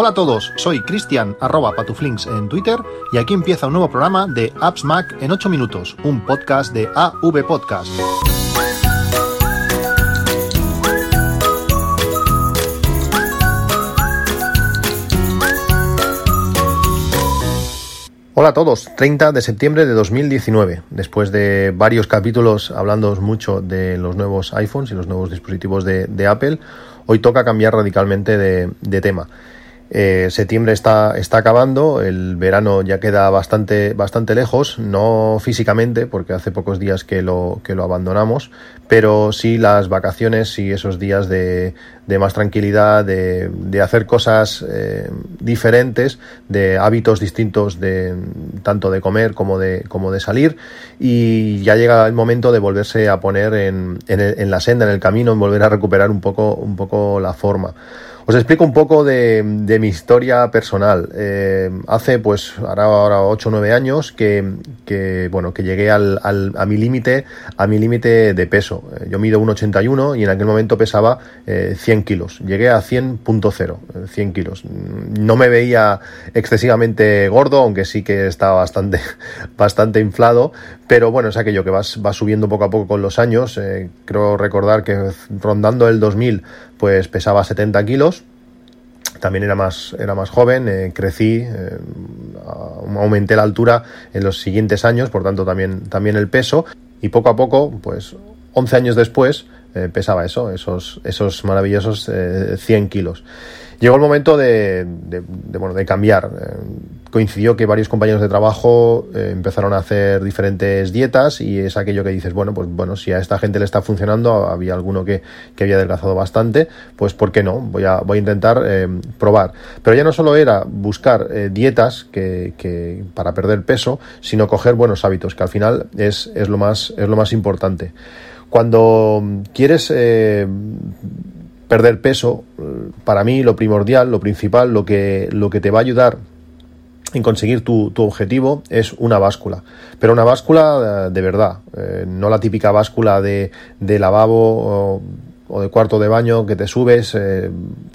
Hola a todos, soy Cristian arroba patuflinks en Twitter y aquí empieza un nuevo programa de Apps Mac en 8 minutos, un podcast de AV Podcast. Hola a todos, 30 de septiembre de 2019. Después de varios capítulos hablando mucho de los nuevos iPhones y los nuevos dispositivos de, Apple, hoy toca cambiar radicalmente de tema. Eh, septiembre está, está acabando, el verano ya queda bastante, bastante lejos, no físicamente, porque hace pocos días que lo, que lo abandonamos, pero sí las vacaciones y esos días de, de más tranquilidad, de, de hacer cosas eh, diferentes, de hábitos distintos, de tanto de comer como de, como de salir, y ya llega el momento de volverse a poner en, en, en la senda, en el camino, en volver a recuperar un poco, un poco la forma. Os explico un poco de, mi historia personal. Eh, hace pues ahora, ahora 8 o 9 años que, bueno, que llegué al, al, a mi límite a mi límite de peso. Eh, yo mido 1,81 y en aquel momento pesaba eh, 100 kilos. Llegué a 100.0, 100 eh, kilos. No me veía excesivamente gordo, aunque sí que estaba bastante, bastante inflado, pero bueno, es aquello que vas, subiendo poco a poco con los años. Creo recordar que rondando el 2000 pues pesaba 70 kilos también era más, era más joven, eh, crecí, eh, aumenté la altura en los siguientes años, por tanto también, también el peso, y poco a poco, pues 11 años después, eh, pesaba eso, esos, esos maravillosos 100 kilos. Llegó el momento de, bueno, de cambiar. Eh, coincidió que varios compañeros de trabajo eh, empezaron a hacer diferentes dietas y es aquello que dices, bueno, pues bueno, si a esta gente le está funcionando, había alguno que, que había adelgazado bastante, pues ¿por qué no? Voy a, voy a intentar eh, probar. Pero ya no solo era buscar dietas que, para perder peso, sino coger buenos hábitos, que al final es, es, lo, más, es lo más importante. Cuando quieres perder peso, para mí lo primordial, lo principal, lo que, lo que te va a ayudar en conseguir tu, tu, objetivo es una báscula, pero una báscula de verdad, eh, no la típica báscula de, de lavabo o, de cuarto de baño que te subes, eh,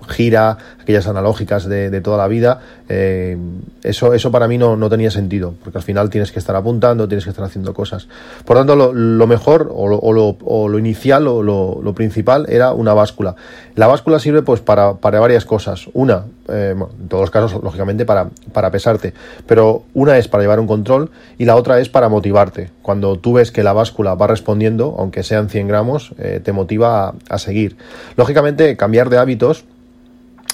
gira, aquellas analógicas de, de toda la vida, eh, eso, eso para mí no, no, tenía sentido, porque al final tienes que estar apuntando, tienes que estar haciendo cosas. Por tanto, lo, lo mejor o lo, o lo, o lo inicial o lo, principal era una báscula. La báscula sirve pues para, para varias cosas. Una, eh, bueno, en todos los casos, lógicamente, para, para pesarte, pero una es para llevar un control y la otra es para motivarte. Cuando tú ves que la báscula va respondiendo, aunque sean 100 gramos, eh, te motiva a, a seguir. Lógicamente, cambiar de hábitos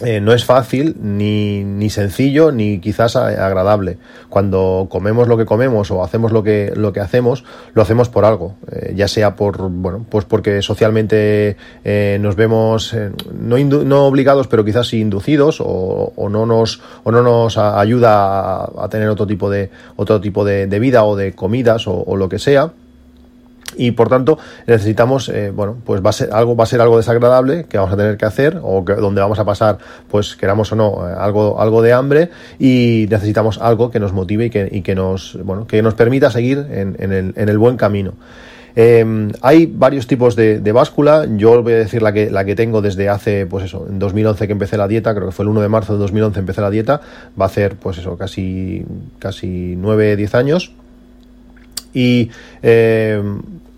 eh, no es fácil, ni, ni, sencillo, ni quizás agradable. Cuando comemos lo que comemos o hacemos lo que, lo que hacemos, lo hacemos por algo. Eh, ya sea por, bueno, pues porque socialmente eh, nos vemos, eh, no, no, obligados, pero quizás sí inducidos, o, o, no nos, o no nos ayuda a, a, tener otro tipo de, otro tipo de, de vida o de comidas o, o lo que sea y por tanto necesitamos eh, bueno pues va a ser algo va a ser algo desagradable que vamos a tener que hacer o que, donde vamos a pasar pues queramos o no eh, algo algo de hambre y necesitamos algo que nos motive y que, y que nos bueno que nos permita seguir en, en, el, en el buen camino eh, hay varios tipos de, de, báscula. Yo voy a decir la que, la que tengo desde hace, pues eso, en 2011 que empecé la dieta, creo que fue el 1 de marzo de 2011 empecé la dieta. Va a hacer, pues eso, casi, casi 9, 10 años. Y eh,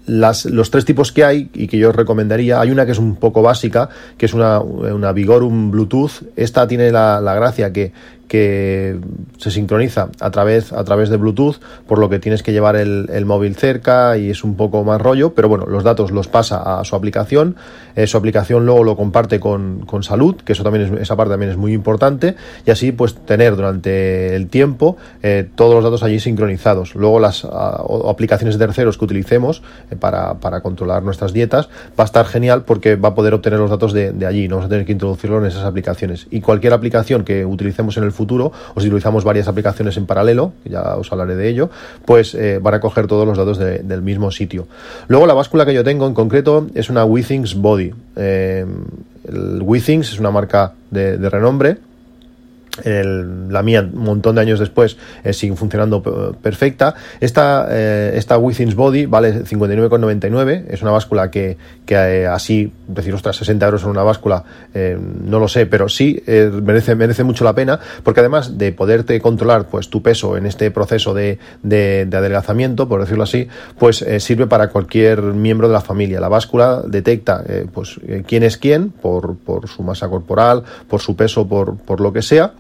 las, los tres tipos que hay y que yo recomendaría, hay una que es un poco básica, que es una, una Vigorum Bluetooth. Esta tiene la, la gracia que, que se sincroniza a través, a través de Bluetooth, por lo que tienes que llevar el, móvil cerca y es un poco más rollo, pero bueno, los datos los pasa a su aplicación, eh, su aplicación luego lo comparte con, con salud, que eso también es, esa parte también es muy importante, y así pues tener durante el tiempo eh, todos los datos allí sincronizados. Luego las a, aplicaciones de terceros que utilicemos eh, para, para, controlar nuestras dietas va a estar genial porque va a poder obtener los datos de, de allí, no vamos a tener que introducirlo en esas aplicaciones. Y cualquier aplicación que utilicemos en el futuro, o si utilizamos varias aplicaciones en paralelo, ya os hablaré de ello, pues eh, van a coger todos los datos de, del mismo sitio. Luego la báscula que yo tengo en concreto es una Withings Body. Eh, el Withings es una marca de renombre, la mía un montón de años después eh, sigue funcionando perfecta. Esta, eh, esta Within's Body vale 59,99. Es una báscula que, que eh, así, decir, ostras, 60 euros en una báscula, no lo sé, pero sí merece, merece mucho la pena porque además de poderte controlar pues tu peso en este proceso de, de, adelgazamiento, por decirlo así, pues sirve para cualquier miembro de la familia. La báscula detecta pues quién es quién por, por su masa corporal, por su peso, por, por lo que sea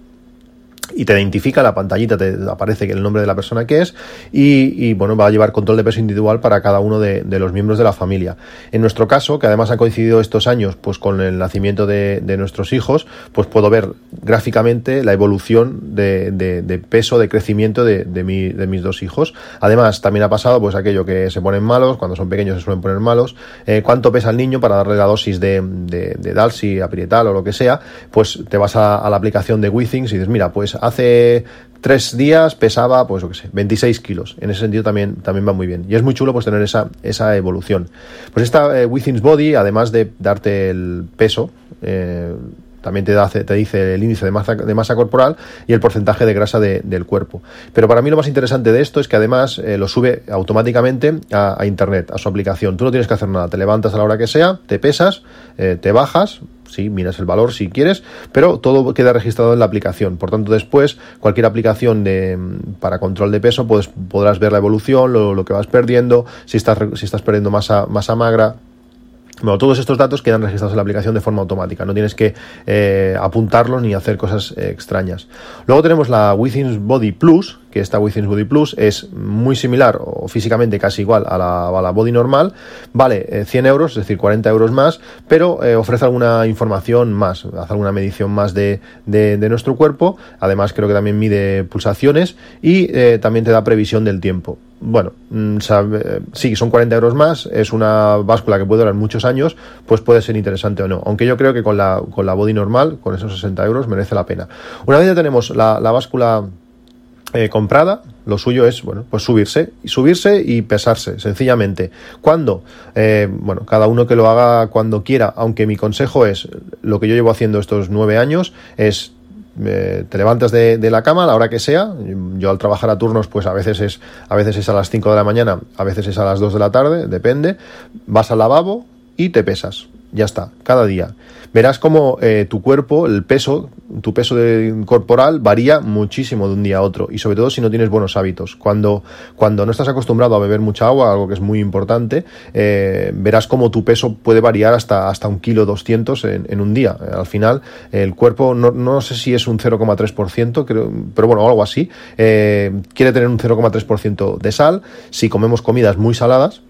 y te identifica la pantallita, te aparece el nombre de la persona que es y, bueno, va a llevar control de peso individual para cada uno de, los miembros de la familia. En nuestro caso, que además ha coincidido estos años pues con el nacimiento de, nuestros hijos, pues puedo ver gráficamente la evolución de, peso, de crecimiento de, mis dos hijos. Además, también ha pasado pues aquello que se ponen malos, cuando son pequeños se suelen poner malos, eh, cuánto pesa el niño para darle la dosis de, de, Dalsi, aprietal o lo que sea, pues te vas a, la aplicación de Withings y dices, mira, pues hace tres días pesaba, pues, lo que sé, 26 kilos. En ese sentido también, también va muy bien. Y es muy chulo pues tener esa, esa evolución. Pues esta eh, Within's Body, además de darte el peso, eh, también te, da, te dice el índice de masa, de masa corporal y el porcentaje de grasa del cuerpo. Pero para mí lo más interesante de esto es que además eh, lo sube automáticamente a, Internet, a su aplicación. Tú no tienes que hacer nada, te levantas a la hora que sea, te pesas, eh, te bajas, sí, miras el valor si quieres, pero todo queda registrado en la aplicación. Por tanto, después, cualquier aplicación de, para control de peso, pues, podrás ver la evolución, lo, lo que vas perdiendo, si estás, si estás perdiendo masa, masa magra, bueno, todos estos datos quedan registrados en la aplicación de forma automática, no tienes que eh, apuntarlos ni hacer cosas eh, extrañas. Luego tenemos la Within Body Plus, que esta Within Body Plus es muy similar o físicamente casi igual a la, Body normal, vale 100 eh, euros, es decir, 40 euros más, pero ofrece alguna información más, hace alguna medición más de, nuestro cuerpo, además creo que también mide pulsaciones y también te da previsión del tiempo bueno, mm, sí, son 40 euros más, es una báscula que puede durar muchos años, pues puede ser interesante o no. Aunque yo creo que con la, con la body normal, con esos 60 euros, merece la pena. Una vez ya tenemos la, báscula eh, comprada, lo suyo es, bueno, pues subirse, y subirse y pesarse, sencillamente. ¿Cuándo? Eh, bueno, cada uno que lo haga cuando quiera, aunque mi consejo es, lo que yo llevo haciendo estos nueve años, es te levantas de, la cama a la hora que sea. Yo al trabajar a turnos, pues a veces es, a veces es a las 5 de la mañana, a veces es a las 2 de la tarde, depende. Vas al lavabo y te pesas. Ya está, cada día. Verás como eh, tu cuerpo, el peso, tu peso corporal varía muchísimo de un día a otro y sobre todo si no tienes buenos hábitos. Cuando, cuando no estás acostumbrado a beber mucha agua, algo que es muy importante, eh, verás como tu peso puede variar hasta, hasta un kilo 200 en, un día. Al final, el cuerpo, no, no sé si es un 0,3%, pero bueno, algo así, eh, quiere tener un 0,3% de sal. Si comemos comidas muy saladas,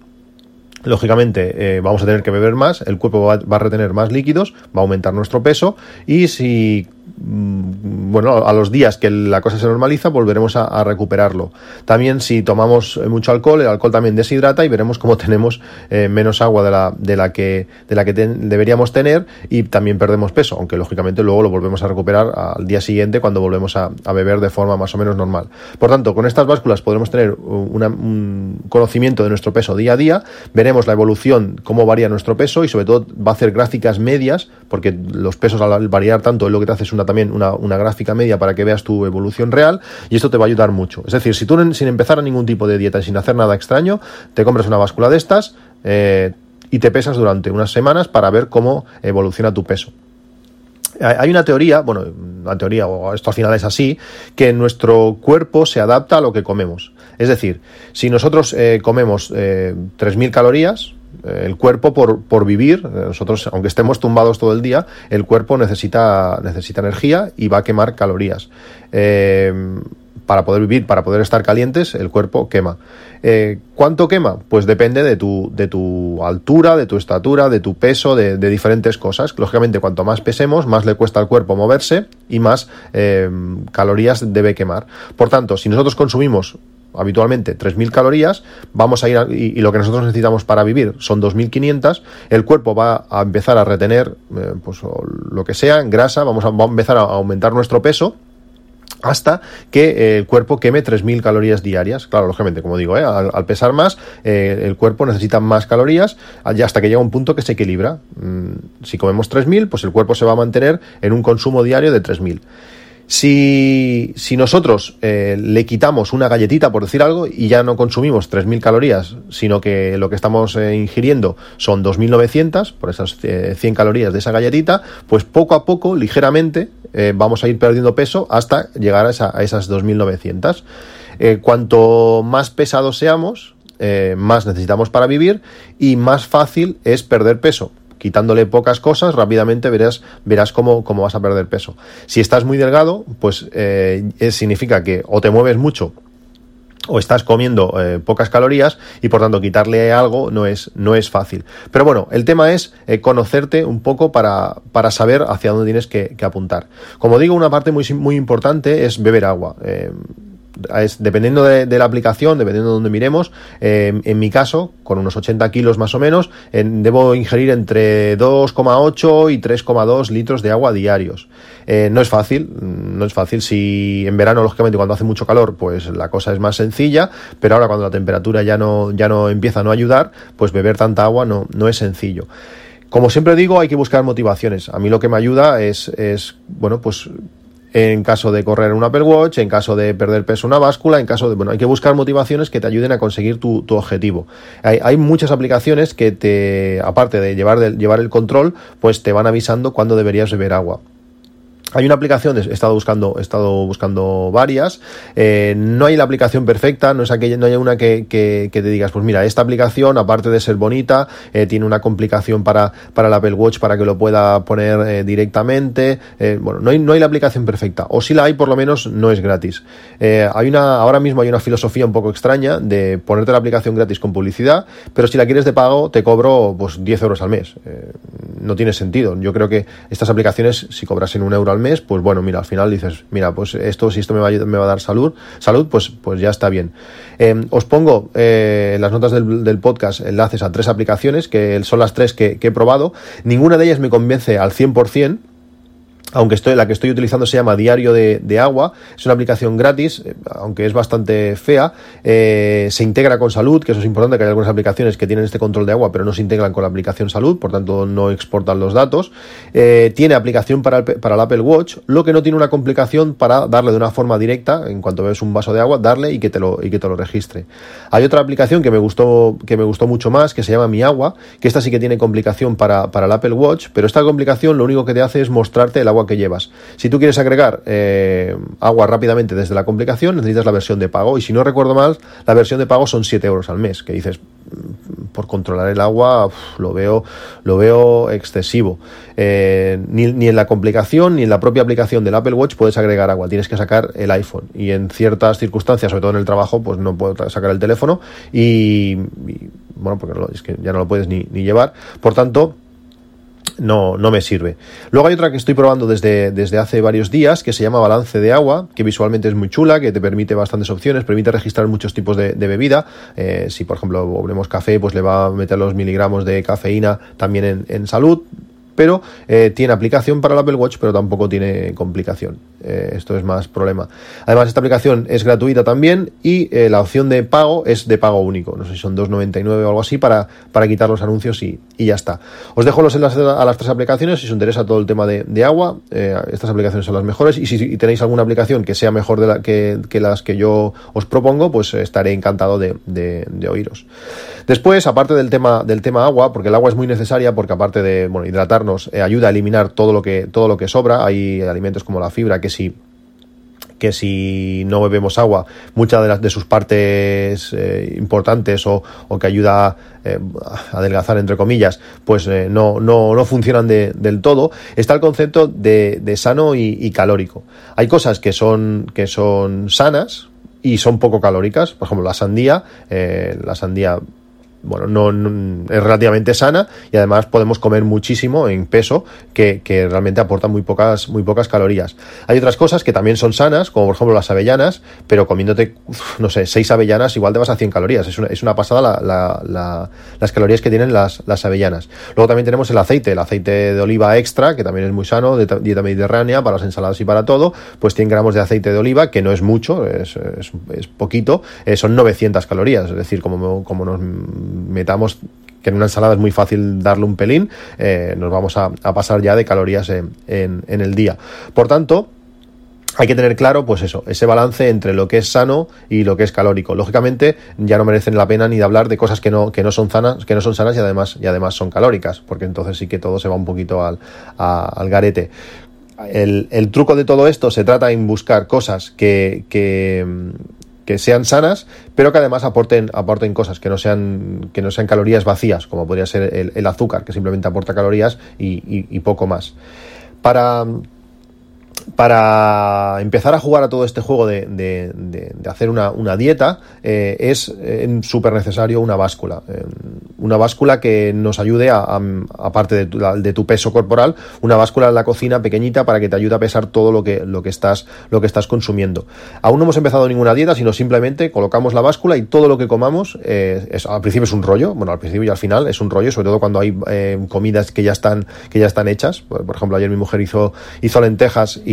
lógicamente eh, vamos a tener que beber más, el cuerpo va, a retener más líquidos, va a aumentar nuestro peso y si bueno, a los días que la cosa se normaliza, volveremos a, recuperarlo. También si tomamos mucho alcohol, el alcohol también deshidrata y veremos cómo tenemos eh, menos agua de la, de la que, de la que deberíamos tener y también perdemos peso, aunque lógicamente luego lo volvemos a recuperar al día siguiente cuando volvemos a, beber de forma más o menos normal. Por tanto, con estas básculas podremos tener un conocimiento de nuestro peso día a día, veremos la evolución, cómo varía nuestro peso y sobre todo va a hacer gráficas medias, porque los pesos al variar tanto es lo que te hace es una también una, gráfica media para que veas tu evolución real y esto te va a ayudar mucho. Es decir, si tú sin empezar a ningún tipo de dieta y sin hacer nada extraño, te compras una báscula de estas eh, y te pesas durante unas semanas para ver cómo evoluciona tu peso hay una teoría, bueno, la teoría, o esto al final es así, que nuestro cuerpo se adapta a lo que comemos. Es decir, si nosotros eh, comemos eh, 3.000 calorías, el cuerpo por, por, vivir, eh, nosotros aunque estemos tumbados todo el día, el cuerpo necesita, necesita energía y va a quemar calorías. Eh, para poder vivir, para poder estar calientes, el cuerpo quema. ¿Cuánto quema? Pues depende de tu, de tu altura, de tu estatura, de tu peso, de diferentes cosas. Lógicamente, cuanto más pesemos, más le cuesta al cuerpo moverse y más calorías debe quemar. Por tanto, si nosotros consumimos habitualmente 3.000 calorías, vamos a ir y, lo que nosotros necesitamos para vivir son 2.500, el cuerpo va a empezar a retener eh, pues, lo que sea, grasa, vamos a, empezar a aumentar nuestro peso hasta que el cuerpo queme 3.000 calorías diarias. Claro, lógicamente, como digo, ¿eh? al, pesar más, eh, el cuerpo necesita más calorías hasta que llega un punto que se equilibra. Mm, si comemos 3.000, pues el cuerpo se va a mantener en un consumo diario de 3.000. Si, nosotros eh, le quitamos una galletita, por decir algo, y ya no consumimos 3.000 calorías, sino que lo que estamos eh, ingiriendo son 2.900 por esas 100 calorías de esa galletita, pues poco a poco, ligeramente, vamos a ir perdiendo peso hasta llegar a, a esas 2.900. cuanto más pesados seamos, más necesitamos para vivir y más fácil es perder peso quitándole pocas cosas, rápidamente verás, verás cómo, cómo vas a perder peso. Si estás muy delgado, pues eh, significa que o te mueves mucho o estás comiendo eh, pocas calorías y por tanto quitarle algo no es, no es fácil. Pero bueno, el tema es eh, conocerte un poco para, para, saber hacia dónde tienes que, apuntar. Como digo, una parte muy, muy importante es beber agua dependiendo de, la aplicación, dependiendo de dónde miremos, eh, en mi caso, con unos 80 kilos más o menos, debo ingerir entre 2,8 y 3,2 litros de agua diarios. Eh, no es fácil, no es fácil. Si en verano, lógicamente, cuando hace mucho calor, pues la cosa es más sencilla, pero ahora cuando la temperatura ya no, ya no empieza a no ayudar, pues beber tanta agua no, no es sencillo. Como siempre digo, hay que buscar motivaciones. A mí lo que me ayuda es, es bueno, pues en caso de correr un Apple Watch, en caso de perder peso una báscula, en caso de, bueno, hay que buscar motivaciones que te ayuden a conseguir tu, objetivo. Hay, hay, muchas aplicaciones que te, aparte de llevar, de llevar el control, pues te van avisando cuándo deberías beber agua. Hay una aplicación, he estado buscando, he estado buscando varias. Eh, no hay la aplicación perfecta, no es aquella, no hay una que, que, te digas, pues mira, esta aplicación, aparte de ser bonita, eh, tiene una complicación para, para el Apple Watch para que lo pueda poner eh, directamente. bueno, no hay, no hay la aplicación perfecta. O si la hay, por lo menos no es gratis. hay una, ahora mismo hay una filosofía un poco extraña de ponerte la aplicación gratis con publicidad, pero si la quieres de pago, te cobro pues 10 euros al mes. no tiene sentido. Yo creo que estas aplicaciones, si cobrasen un euro al mes, pues bueno, mira, al final dices, mira, pues esto, si esto me va a, me va a dar salud, salud, pues, pues ya está bien. Em, os pongo eh, en las notas del, podcast enlaces a tres aplicaciones, que son las tres que, que he probado. Ninguna de ellas me convence al 100%, aunque estoy, la que estoy utilizando se llama Diario de, Agua, es una aplicación gratis, eh, aunque es bastante fea, eh, se integra con salud, que eso es importante, que hay algunas aplicaciones que tienen este control de agua, pero no se integran con la aplicación salud, por tanto no exportan los datos. Eh, tiene aplicación para el, para el Apple Watch, lo que no tiene una complicación para darle de una forma directa, en cuanto ves un vaso de agua, darle y que te lo, y que te lo registre. Hay otra aplicación que me gustó, que me gustó mucho más, que se llama Mi Agua, que esta sí que tiene complicación para, para el Apple Watch, pero esta complicación lo único que te hace es mostrarte el agua que llevas. Si tú quieres agregar eh, agua rápidamente desde la complicación, necesitas la versión de pago. Y si no recuerdo mal, la versión de pago son 7 euros al mes. Que dices, mm, por controlar el agua, lo, veo, lo veo excesivo. Eh, ni, en la complicación ni en la propia aplicación del Apple Watch puedes agregar agua. Tienes que sacar el iPhone. Y en ciertas circunstancias, sobre todo en el trabajo, pues no puedo sacar el teléfono. Y, bueno, porque es que ya no lo puedes ni llevar. Por tanto, no, no me sirve. Luego hay otra que estoy probando desde, desde hace varios días que se llama Balance de Agua, que visualmente es muy chula, que te permite bastantes opciones, permite registrar muchos tipos de, bebida. Eh, si por ejemplo volvemos café, pues le va a meter los miligramos de cafeína también en, en salud pero eh, tiene aplicación para el Apple Watch, pero tampoco tiene complicación. Eh, esto es más problema. Además, esta aplicación es gratuita también y eh, la opción de pago es de pago único. No sé si son 2,99 o algo así para, para quitar los anuncios y, ya está. Os dejo los enlaces a las tres aplicaciones si os interesa todo el tema de, agua. estas aplicaciones son las mejores y si tenéis alguna aplicación que sea mejor de que, las que yo os propongo, pues estaré encantado de, de, oíros. Después, aparte del tema, del tema agua, porque el agua es muy necesaria, porque aparte de bueno, hidratar eh, ayuda a eliminar todo lo que, todo lo que sobra. Hay alimentos como la fibra que si que si no bebemos agua, muchas de, las, sus partes eh, importantes o, que ayuda eh, a adelgazar, entre comillas, pues no, no, no, funcionan del todo, está el concepto de, sano y, calórico. Hay cosas que son, que son sanas y son poco calóricas, por ejemplo, la sandía, la sandía bueno, no, es relativamente sana y además podemos comer muchísimo en peso que, realmente aporta muy pocas, muy pocas calorías. Hay otras cosas que también son sanas, como por ejemplo las avellanas, pero comiéndote, no sé, seis avellanas igual te vas a 100 calorías. Es una, es una pasada las calorías que tienen las, las avellanas. Luego también tenemos el aceite, el aceite de oliva extra, que también es muy sano, de dieta mediterránea, para las ensaladas y para todo, pues 100 gramos de aceite de oliva, que no es mucho, es, es, poquito, eh, son 900 calorías, es decir, como, como nos metamos que en una ensalada es muy fácil darle un pelín, eh, nos vamos a, pasar ya de calorías en, el día. Por tanto, hay que tener claro, pues eso, ese balance entre lo que es sano y lo que es calórico. Lógicamente, ya no merecen la pena ni de hablar de cosas que no, que no son sanas, que no son sanas y además, y además son calóricas, porque entonces sí que todo se va un poquito al, al garete. El, truco de todo esto se trata en buscar cosas que, que, sean sanas, pero que además aporten, aporten cosas, que no sean, que no sean calorías vacías, como podría ser el, azúcar, que simplemente aporta calorías y poco más. Para para empezar a jugar a todo este juego de, de, de, hacer una, una dieta eh, es eh, súper necesario una báscula. Eh, una báscula que nos ayude, a, a, aparte de tu, de tu, peso corporal, una báscula en la cocina pequeñita para que te ayude a pesar todo lo que, lo que, estás, lo que estás consumiendo. Aún no hemos empezado ninguna dieta, sino simplemente colocamos la báscula y todo lo que comamos, al principio es un rollo, bueno, al principio y al final es un rollo, sobre todo cuando hay comidas que ya están, que ya están hechas. Por, por ejemplo, ayer mi mujer hizo, hizo lentejas y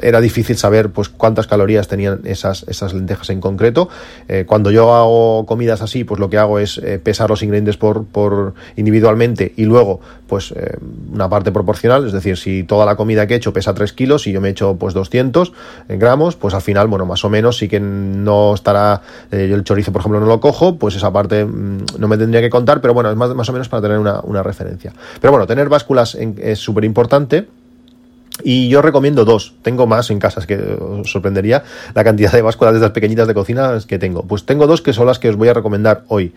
era difícil saber pues cuántas calorías tenían esas, esas lentejas en concreto. Eh, cuando yo hago comidas así, pues lo que hago es eh, pesar los ingredientes por, por individualmente y luego pues eh, una parte proporcional, es decir, si toda la comida que he hecho pesa 3 kilos y yo me he hecho pues 200 gramos, pues al final, bueno, más o menos sí que no estará, yo el chorizo por ejemplo no lo cojo, pues esa parte mmm, no me tendría que contar, pero bueno, es más, más o menos para tener una, una referencia. Pero bueno, tener básculas en, es súper importante. Y yo recomiendo dos. Tengo más en casa, es que os sorprendería la cantidad de básculas de estas pequeñitas de cocina que tengo. Pues tengo dos que son las que os voy a recomendar hoy.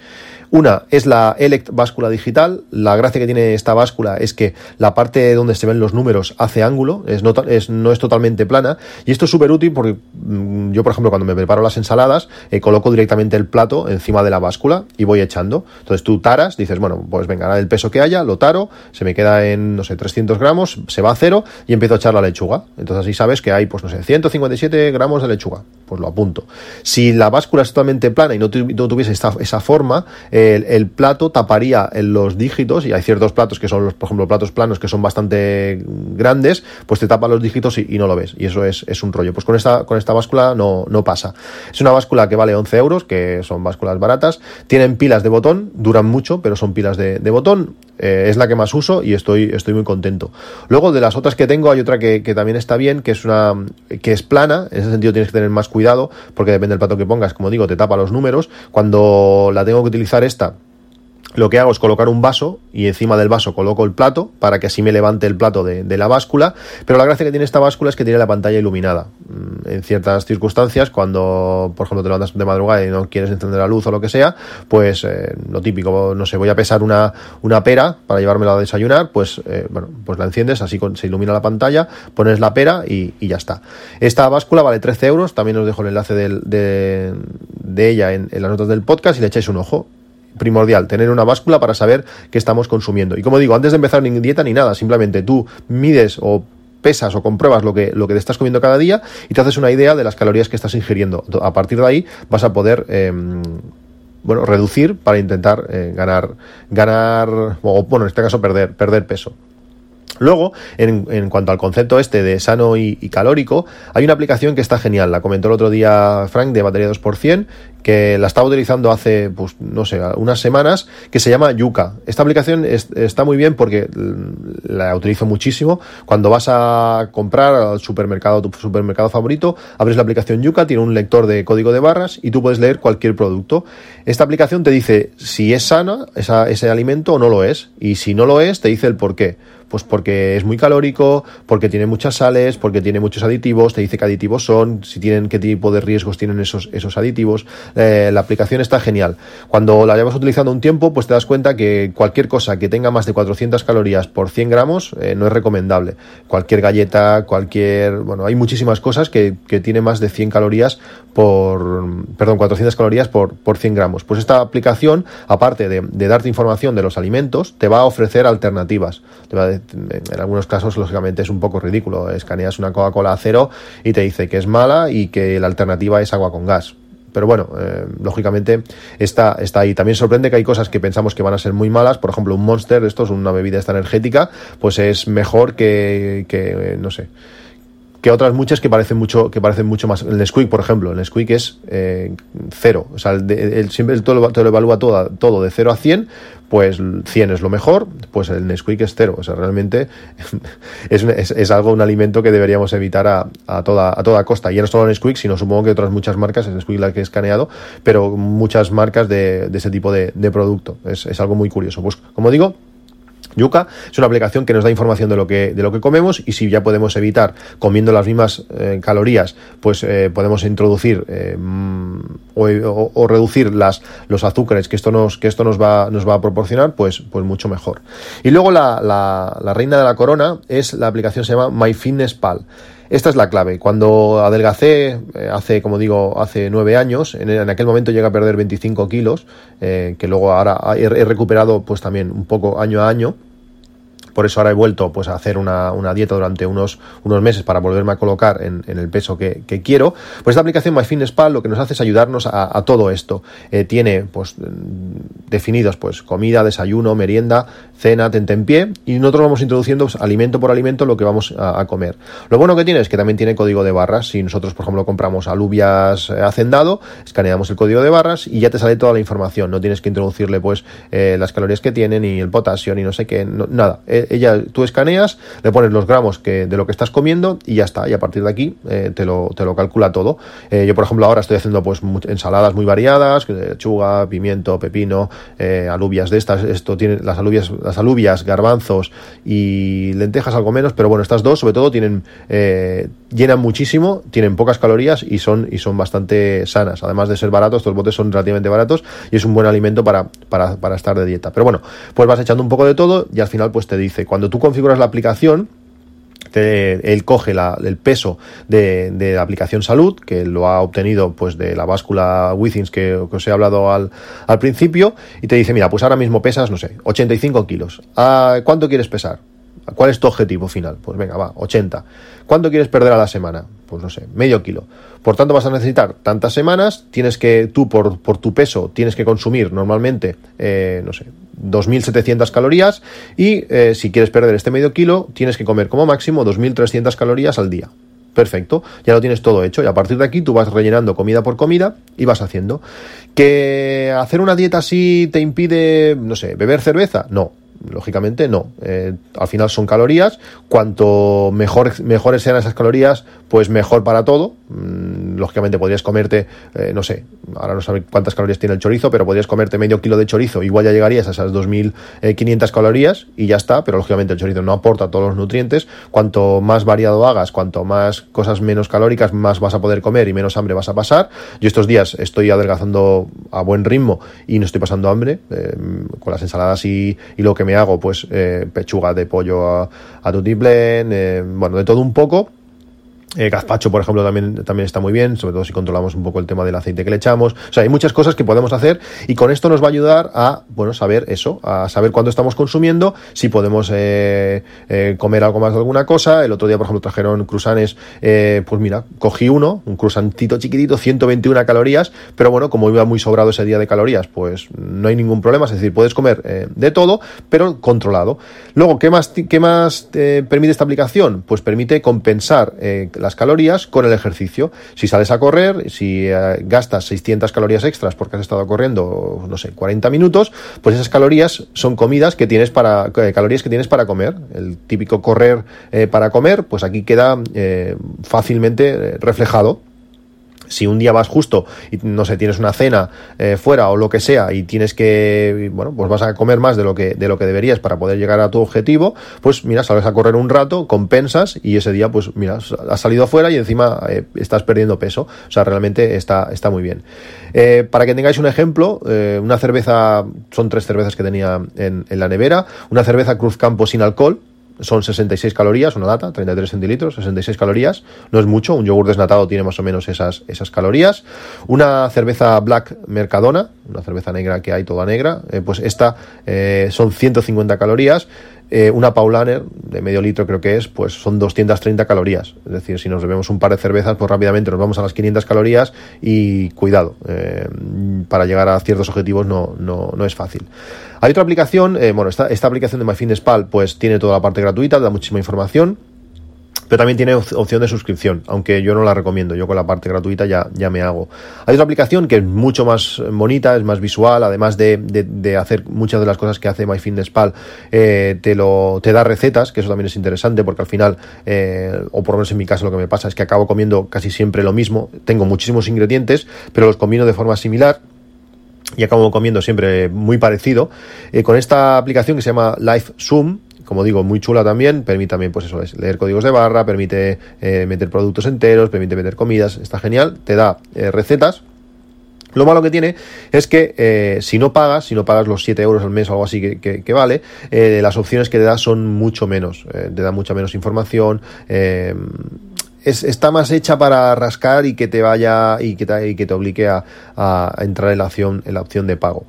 Una es la Elect báscula digital. La gracia que tiene esta báscula es que la parte donde se ven los números hace ángulo, es no, es, no es totalmente plana. Y esto es súper útil porque mmm, yo, por ejemplo, cuando me preparo las ensaladas, eh, coloco directamente el plato encima de la báscula y voy echando. Entonces tú taras, dices, bueno, pues venga, el peso que haya, lo taro, se me queda en, no sé, 300 gramos, se va a cero y empiezo a echar la lechuga. Entonces así sabes que hay, pues no sé, 157 gramos de lechuga. Pues lo apunto. Si la báscula es totalmente plana y no, tu, no tuviese esta, esa forma, el, plato taparía en los dígitos y hay ciertos platos que son los, por ejemplo, platos planos que son bastante grandes, pues te tapa los dígitos y, no lo ves. Y eso es, es, un rollo. Pues con esta, con esta báscula no, no pasa. Es una báscula que vale 11 euros, que son básculas baratas. Tienen pilas de botón, duran mucho, pero son pilas de, de botón. Eh, es la que más uso y estoy, estoy muy contento. Luego, de las otras que tengo, hay otra que, también está bien, que es una que es plana. En ese sentido tienes que tener más cuidado, porque depende del plato que pongas, como digo, te tapa los números. Cuando la tengo que utilizar esta, lo que hago es colocar un vaso y encima del vaso coloco el plato para que así me levante el plato de, la báscula. Pero la gracia que tiene esta báscula es que tiene la pantalla iluminada. Mm, en ciertas circunstancias, cuando por ejemplo te levantas de madrugada y no quieres encender la luz o lo que sea, pues eh, lo típico, no sé, voy a pesar una, una pera para llevármela a desayunar, pues eh, bueno, pues la enciendes, así se ilumina la pantalla, pones la pera y, ya está. Esta báscula vale 13 euros, también os dejo el enlace de, de, de ella en, en las notas del podcast y le echáis un ojo primordial, tener una báscula para saber qué estamos consumiendo. Y como digo, antes de empezar ni dieta ni nada, simplemente tú mides o pesas o compruebas lo que, lo que te estás comiendo cada día y te haces una idea de las calorías que estás ingiriendo. A partir de ahí vas a poder... Eh, bueno, reducir para intentar eh, ganar, ganar, o bueno, en este caso perder, perder peso. Luego, en, en, cuanto al concepto este de sano y, y, calórico, hay una aplicación que está genial. La comentó el otro día Frank de batería 2%, que la estaba utilizando hace, pues, no sé, unas semanas, que se llama Yuka. Esta aplicación es, está muy bien porque la utilizo muchísimo. Cuando vas a comprar al supermercado, tu supermercado favorito, abres la aplicación Yuka, tiene un lector de código de barras y tú puedes leer cualquier producto. Esta aplicación te dice si es sana esa, ese alimento o no lo es. Y si no lo es, te dice el por qué. Pues porque es muy calórico, porque tiene muchas sales, porque tiene muchos aditivos, te dice qué aditivos son, si tienen qué tipo de riesgos tienen esos, esos aditivos. Eh, la aplicación está genial. Cuando la llevas utilizando un tiempo, pues te das cuenta que cualquier cosa que tenga más de 400 calorías por 100 gramos eh, no es recomendable. Cualquier galleta, cualquier, bueno, hay muchísimas cosas que, que tiene más de 100 calorías por, perdón, 400 calorías por, por 100 gramos. Pues esta aplicación, aparte de, darte información de los alimentos, te va a ofrecer alternativas. Te va a en algunos casos, lógicamente, es un poco ridículo. Escaneas una Coca-Cola a cero y te dice que es mala y que la alternativa es agua con gas. Pero bueno, eh, lógicamente está, está ahí. También sorprende que hay cosas que pensamos que van a ser muy malas. Por ejemplo, un Monster, esto es una bebida esta energética, pues es mejor que, que no sé que otras muchas que parecen mucho, que parecen mucho más. El Nesquik, por ejemplo, el Nesquik es eh, cero. O sea, el, siempre todo, te lo evalúa todo, todo de 0 a 100, pues 100 es lo mejor, pues el Nesquik es cero. O sea, realmente es, es, algo, un alimento que deberíamos evitar a, a, toda, a toda costa. Y no solo Nesquik, sino supongo que otras muchas marcas, el Nesquik la que he escaneado, pero muchas marcas de, de ese tipo de, de producto. Es, es algo muy curioso. Pues, como digo, Yuka es una aplicación que nos da información de lo que, de lo que comemos y si ya podemos evitar comiendo las mismas eh, calorías, pues eh, podemos introducir eh, mm, o, reducir las, los azúcares que esto nos, que esto nos va, nos va a proporcionar, pues, pues mucho mejor. Y luego la, la, reina de la corona es la aplicación se llama MyFitnessPal. Esta es la clave. Cuando adelgacé, hace, como digo, hace nueve años, en, aquel momento llegué a perder 25 kilos, que luego ahora he, he, recuperado pues también un poco año a año por eso ahora he vuelto pues, a hacer una, dieta durante unos, unos meses para volverme a colocar en, el peso que, quiero. Pues esta aplicación MyFitnessPal lo que nos hace es ayudarnos a, todo esto. Eh, tiene pues definidos pues comida, desayuno, merienda, cena, tentempié y nosotros vamos introduciendo pues, alimento por alimento lo que vamos a, comer. Lo bueno que tiene es que también tiene código de barras. Si nosotros, por ejemplo, compramos alubias eh, hacendado, escaneamos el código de barras y ya te sale toda la información. No tienes que introducirle pues eh, las calorías que tiene, ni el potasio, ni no sé qué, nada ella, tú escaneas, le pones los gramos que, de lo que estás comiendo y ya está. Y a partir de aquí eh, te, lo, te lo calcula todo. Eh, yo, por ejemplo, ahora estoy haciendo pues ensaladas muy variadas, lechuga, pimiento, pepino, eh, alubias de estas. Esto tiene las alubias, las alubias, garbanzos y lentejas algo menos, pero bueno, estas dos sobre todo tienen llenan muchísimo, tienen pocas calorías y son y son bastante sanas. Además de ser baratos, estos botes son relativamente baratos y es un buen alimento para, para, para estar de dieta. Pero bueno, pues vas echando un poco de todo y al final pues te dice cuando tú configuras la aplicación, él coge el peso de, la aplicación salud, que lo ha obtenido pues de la báscula Withings que, os he hablado al, principio, y te dice, mira, pues ahora mismo pesas, no sé, 85 kilos. ¿A ¿Cuánto quieres pesar? ¿Cuál es tu objetivo final? Pues venga, va, 80. ¿Cuánto quieres perder a la semana? Pues no sé, medio kilo. Por tanto, vas a necesitar tantas semanas, tienes que, tú por, por tu peso, tienes que consumir normalmente, eh, no sé, 2.700 calorías y eh, si quieres perder este medio kilo, tienes que comer como máximo 2.300 calorías al día. Perfecto, ya lo tienes todo hecho y a partir de aquí tú vas rellenando comida por comida y vas haciendo. ¿Que hacer una dieta así te impide, no sé, beber cerveza? No, lógicamente no. Eh, al final son calorías. Cuanto mejor, mejores sean esas calorías, pues mejor para todo. Lógicamente podrías comerte, eh, no sé, ahora no sé cuántas calorías tiene el chorizo, pero podrías comerte medio kilo de chorizo. Igual ya llegarías a esas 2.500 calorías y ya está. Pero lógicamente el chorizo no aporta todos los nutrientes. Cuanto más variado hagas, cuanto más cosas menos calóricas, más vas a poder comer y menos hambre vas a pasar. Yo estos días estoy adelgazando a buen ritmo y no estoy pasando hambre eh, con las ensaladas y, lo que me hago, pues eh, pechuga de pollo a, a tutiplén, eh, bueno, de todo un poco eh, gazpacho, por ejemplo, también, también está muy bien, sobre todo si controlamos un poco el tema del aceite que le echamos. O sea, hay muchas cosas que podemos hacer y con esto nos va a ayudar a, bueno, saber eso, a saber cuándo estamos consumiendo, si podemos eh, eh, comer algo más de alguna cosa. El otro día, por ejemplo, trajeron cruzanes, pues mira, cogí uno, un cruzantito chiquitito, 121 calorías, pero bueno, como iba muy sobrado ese día de calorías, pues no hay ningún problema, es decir, puedes comer de todo, pero controlado. Luego, ¿qué más, qué más permite esta aplicación? Pues permite compensar las calorías con el ejercicio. Si sales a correr, si eh, gastas 600 calorías extras porque has estado corriendo, no sé, 40 minutos, pues esas calorías son comidas que tienes para, eh, calorías que tienes para comer. El típico correr eh, para comer, pues aquí queda fácilmente reflejado si un día vas justo y no sé, tienes una cena eh, fuera o lo que sea y tienes que, bueno, pues vas a comer más de lo que de lo que deberías para poder llegar a tu objetivo, pues mira, sales a correr un rato, compensas y ese día pues mira, has salido fuera y encima eh, estás perdiendo peso, o sea, realmente está está muy bien. Eh, para que tengáis un ejemplo, una cerveza, son tres cervezas que tenía en, en la nevera, una cerveza Cruz Campo sin alcohol, son 66 calorías, una data, 33 centilitros, 66 calorías, no es mucho, un yogur desnatado tiene más o menos esas, esas calorías. Una cerveza Black Mercadona, una cerveza negra que hay toda negra, eh, pues esta eh, son 150 calorías. Eh, una Paulaner de medio litro creo que es, pues son 230 calorías. Es decir, si nos bebemos un par de cervezas, pues rápidamente nos vamos a las 500 calorías y cuidado, eh, para llegar a ciertos objetivos no, no, no es fácil. Hay otra aplicación, eh, bueno, esta, esta aplicación de MyFitnessPal pues tiene toda la parte gratuita, da muchísima información pero también tiene opción de suscripción, aunque yo no la recomiendo, yo con la parte gratuita ya, ya me hago. Hay otra aplicación que es mucho más bonita, es más visual, además de, de, hacer muchas de las cosas que hace MyFitnessPal, eh, te, lo, te da recetas, que eso también es interesante, porque al final, eh, o por lo menos en mi caso lo que me pasa es que acabo comiendo casi siempre lo mismo, tengo muchísimos ingredientes, pero los combino de forma similar, y acabo comiendo siempre muy parecido. Eh, con esta aplicación que se llama Life Zoom, como digo, muy chula también, permite también, pues eso, es leer códigos de barra, permite eh, meter productos enteros, permite meter comidas, está genial, te da eh, recetas. Lo malo que tiene es que eh, si no pagas, si no pagas los 7 euros al mes o algo así que, vale, las opciones que te da son mucho menos, te da mucha menos información. está más hecha para rascar y que te vaya y que te, y a, a entrar en la opción, en la opción de pago.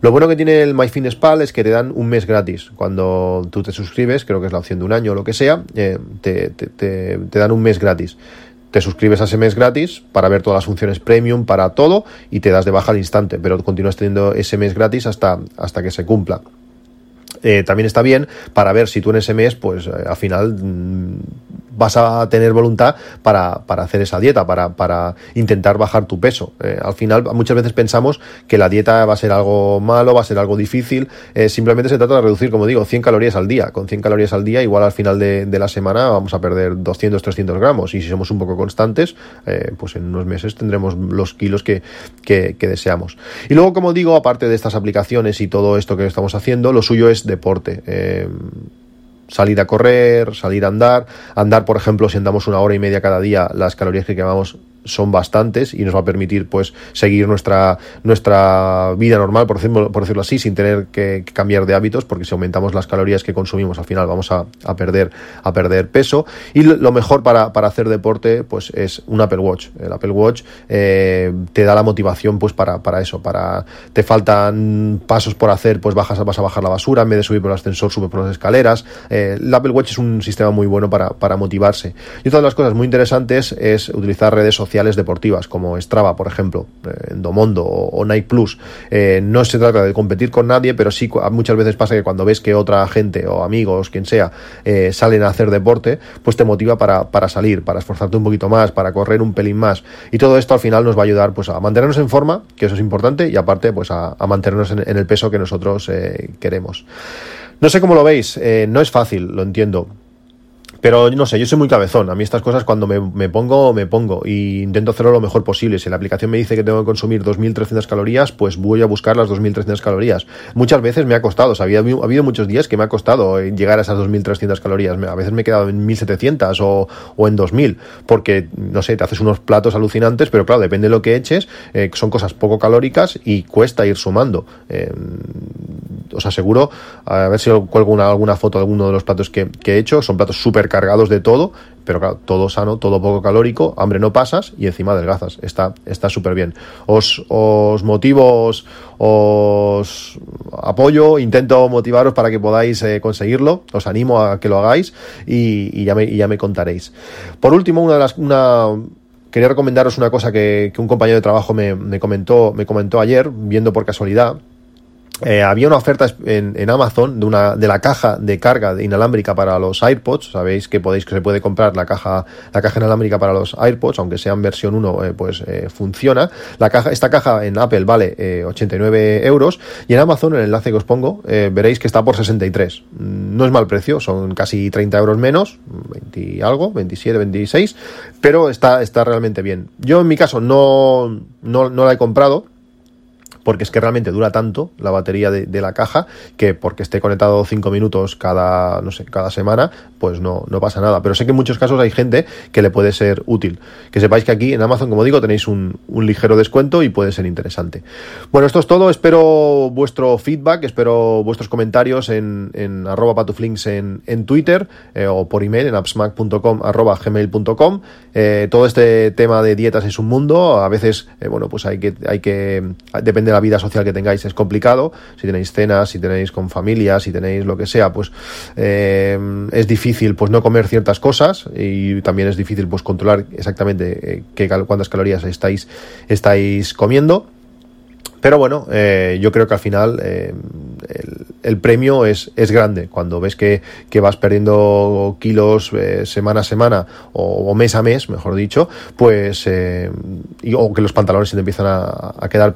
Lo bueno que tiene el MyFitnessPal es que te dan un mes gratis. Cuando tú te suscribes, creo que es la opción de un año o lo que sea, eh, te, dan un mes gratis te suscribes a ese mes gratis para ver todas las funciones premium, para todo, y te das de baja al instante, pero continúas teniendo ese mes gratis hasta, hasta que se cumpla. Eh, también está bien para ver si tú en ese mes, pues eh, al final mm, vas a tener voluntad para, para hacer esa dieta, para, para intentar bajar tu peso. Eh, al final, muchas veces pensamos que la dieta va a ser algo malo, va a ser algo difícil. Eh, simplemente se trata de reducir, como digo, 100 calorías al día. Con 100 calorías al día, igual al final de, de la semana vamos a perder 200, 300 gramos. Y si somos un poco constantes, eh, pues en unos meses tendremos los kilos que, que, que deseamos. Y luego, como digo, aparte de estas aplicaciones y todo esto que estamos haciendo, lo suyo es deporte salir a correr, salir a andar. Andar, por ejemplo, si andamos una hora y media cada día, las calorías que quemamos son bastantes y nos va a permitir pues seguir nuestra nuestra vida normal por decirlo, por decirlo así sin tener que, cambiar de hábitos porque si aumentamos las calorías que consumimos al final vamos a, a perder a perder peso. Y lo mejor para, para, hacer deporte pues es un Apple Watch. El Apple Watch eh, te da la motivación pues para, para eso para te faltan pasos por hacer pues bajas vas a bajar la basura en vez de subir por el ascensor sube por las escaleras. Eh, el Apple Watch es un sistema muy bueno para, para motivarse. Y otra de las cosas muy interesantes es utilizar redes sociales deportivas como Strava, por ejemplo, eh, Endomondo o, Nike Plus. Eh, no se trata de competir con nadie, pero sí muchas veces pasa que cuando ves que otra gente o amigos, quien sea, eh, salen a hacer deporte, pues te motiva para, para, salir, para esforzarte un poquito más, para correr un pelín más. Y todo esto al final nos va a ayudar pues a mantenernos en forma, que eso es importante, y aparte pues a, mantenernos en, el peso que nosotros queremos. No sé cómo lo veis, no es fácil, lo entiendo pero no sé, yo soy muy cabezón. A mí estas cosas cuando me, me pongo, me pongo. Y intento hacerlo lo mejor posible. Si la aplicación me dice que tengo que consumir 2.300 calorías, pues voy a buscar las 2.300 calorías. Muchas veces me ha costado. O sea, ha habido muchos días que me ha costado eh, llegar a esas 2.300 calorías. A veces me he quedado en 1.700 o, o en 2.000. Porque, no sé, te haces unos platos alucinantes, pero claro, depende de lo que eches. Eh, son cosas poco calóricas y cuesta ir sumando. Eh, os aseguro, a ver si cuelgo una, alguna foto de alguno de los platos que, que he hecho. Son platos súper cargados de todo, pero claro, todo sano, todo poco calórico, hambre no pasas y encima adelgazas. Está está súper bien. Os, os motivo, os, apoyo, intento motivaros para que podáis eh, conseguirlo. Os animo a que lo hagáis y, ya, me, ya me contaréis. Por último, una de las... Una, quería recomendaros una cosa que, que un compañero de trabajo me, me, comentó, me comentó ayer, viendo por casualidad eh, había una oferta en, en, Amazon de una de la caja de carga inalámbrica para los AirPods. Sabéis que podéis que se puede comprar la caja la caja inalámbrica para los AirPods, aunque sea en versión 1, eh, pues eh, funciona. La caja esta caja en Apple vale 89 euros y en Amazon, el enlace que os pongo, veréis que está por 63. No es mal precio, son casi 30 euros menos, 20 algo, 27, 26, pero está está realmente bien. Yo en mi caso no no, no la he comprado porque es que realmente dura tanto la batería de, la caja que porque esté conectado 5 minutos cada, no sé, cada semana, pues no, no pasa nada. Pero sé que en muchos casos hay gente que le puede ser útil. Que sepáis que aquí en Amazon, como digo, tenéis un, ligero descuento y puede ser interesante. Bueno, esto es todo. Espero vuestro feedback, espero vuestros comentarios en, en arroba patuflinks en, en Twitter eh, o por email en appsmac.com gmail.com. Eh, todo este tema de dietas es un mundo. A veces, eh, bueno, pues hay que, hay que, depende de la vida social que tengáis es complicado, si tenéis cenas, si tenéis con familia, si tenéis lo que sea, pues eh, es difícil pues no comer ciertas cosas y también es difícil pues controlar exactamente eh, qué, cuántas calorías estáis, estáis comiendo. Pero bueno, eh, yo creo que al final el premio es, es grande. Cuando ves que, vas perdiendo kilos eh, semana a semana o, mes a mes, mejor dicho, pues, eh, o que los pantalones se te empiezan a, quedar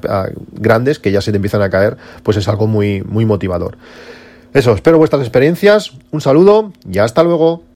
grandes, que ya se te empiezan a caer, pues es algo muy, muy motivador. Eso, espero vuestras experiencias, un saludo y hasta luego.